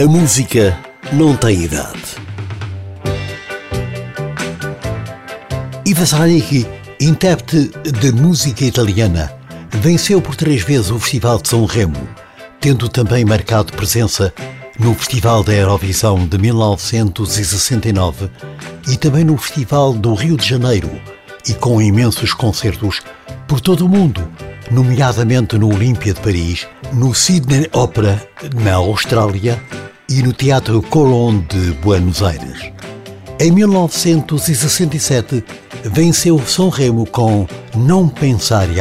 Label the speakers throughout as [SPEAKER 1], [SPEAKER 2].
[SPEAKER 1] A música não tem idade. Iva Zanicchi, intérprete de música italiana, venceu por três vezes o Festival de São Remo, tendo também marcado presença no Festival da Eurovisão de 1969 e também no Festival do Rio de Janeiro, e com imensos concertos por todo o mundo, nomeadamente no Olímpia de Paris, no Sydney Opera na Austrália e no Teatro Colón de Buenos Aires. Em 1967, venceu São Remo com Não Pensar e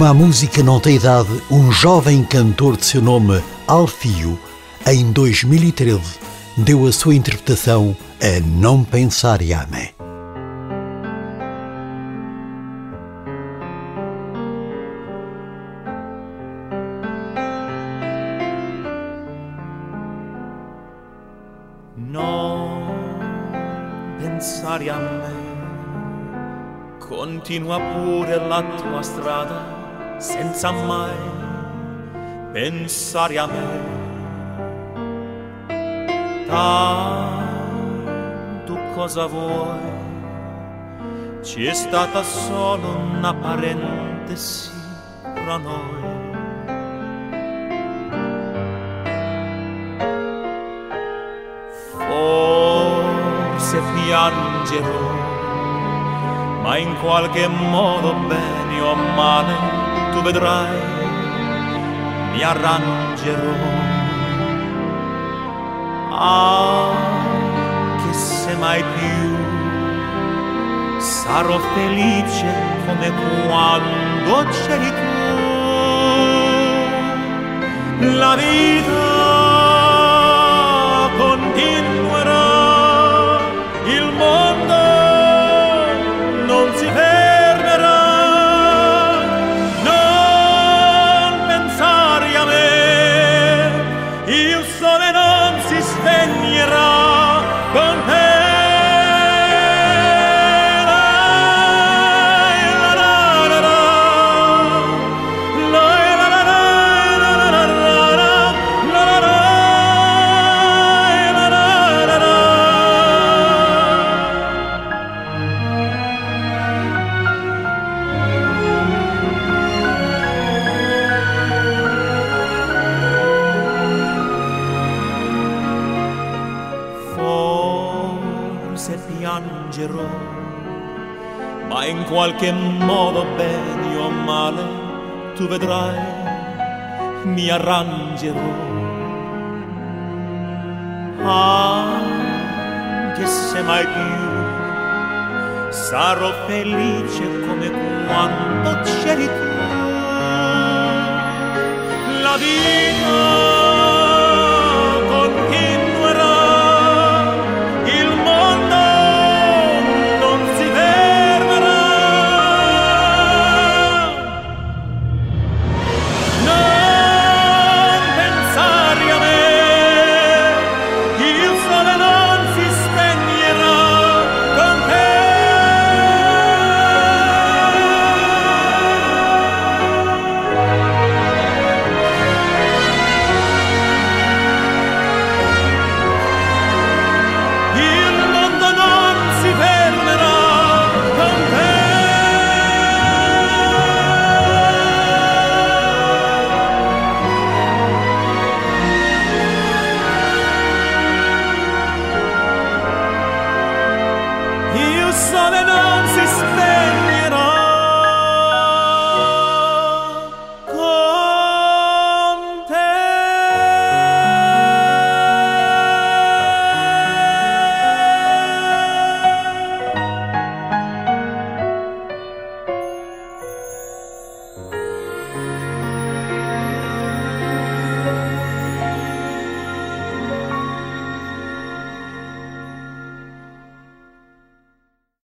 [SPEAKER 1] Como a música não tem idade, um jovem cantor de seu nome Alfio, em 2013, deu a sua interpretação a Não Pensar e Amé.
[SPEAKER 2] Non pensare a me, continua pure la tua strada senza mai pensare a me. Tanto cosa vuoi? Ci è stata solo una parentesi fra noi. Forse piangerò, ma in qualche modo bene o male tu vedrai, mi arrangerò. Anche se mai più sarò felice come quando c'eri tu. La vita piangerò, ma in qualche modo bene o male tu vedrai, mi arrangerò. Anche se mai più sarò felice come quando c'eri tu. La vita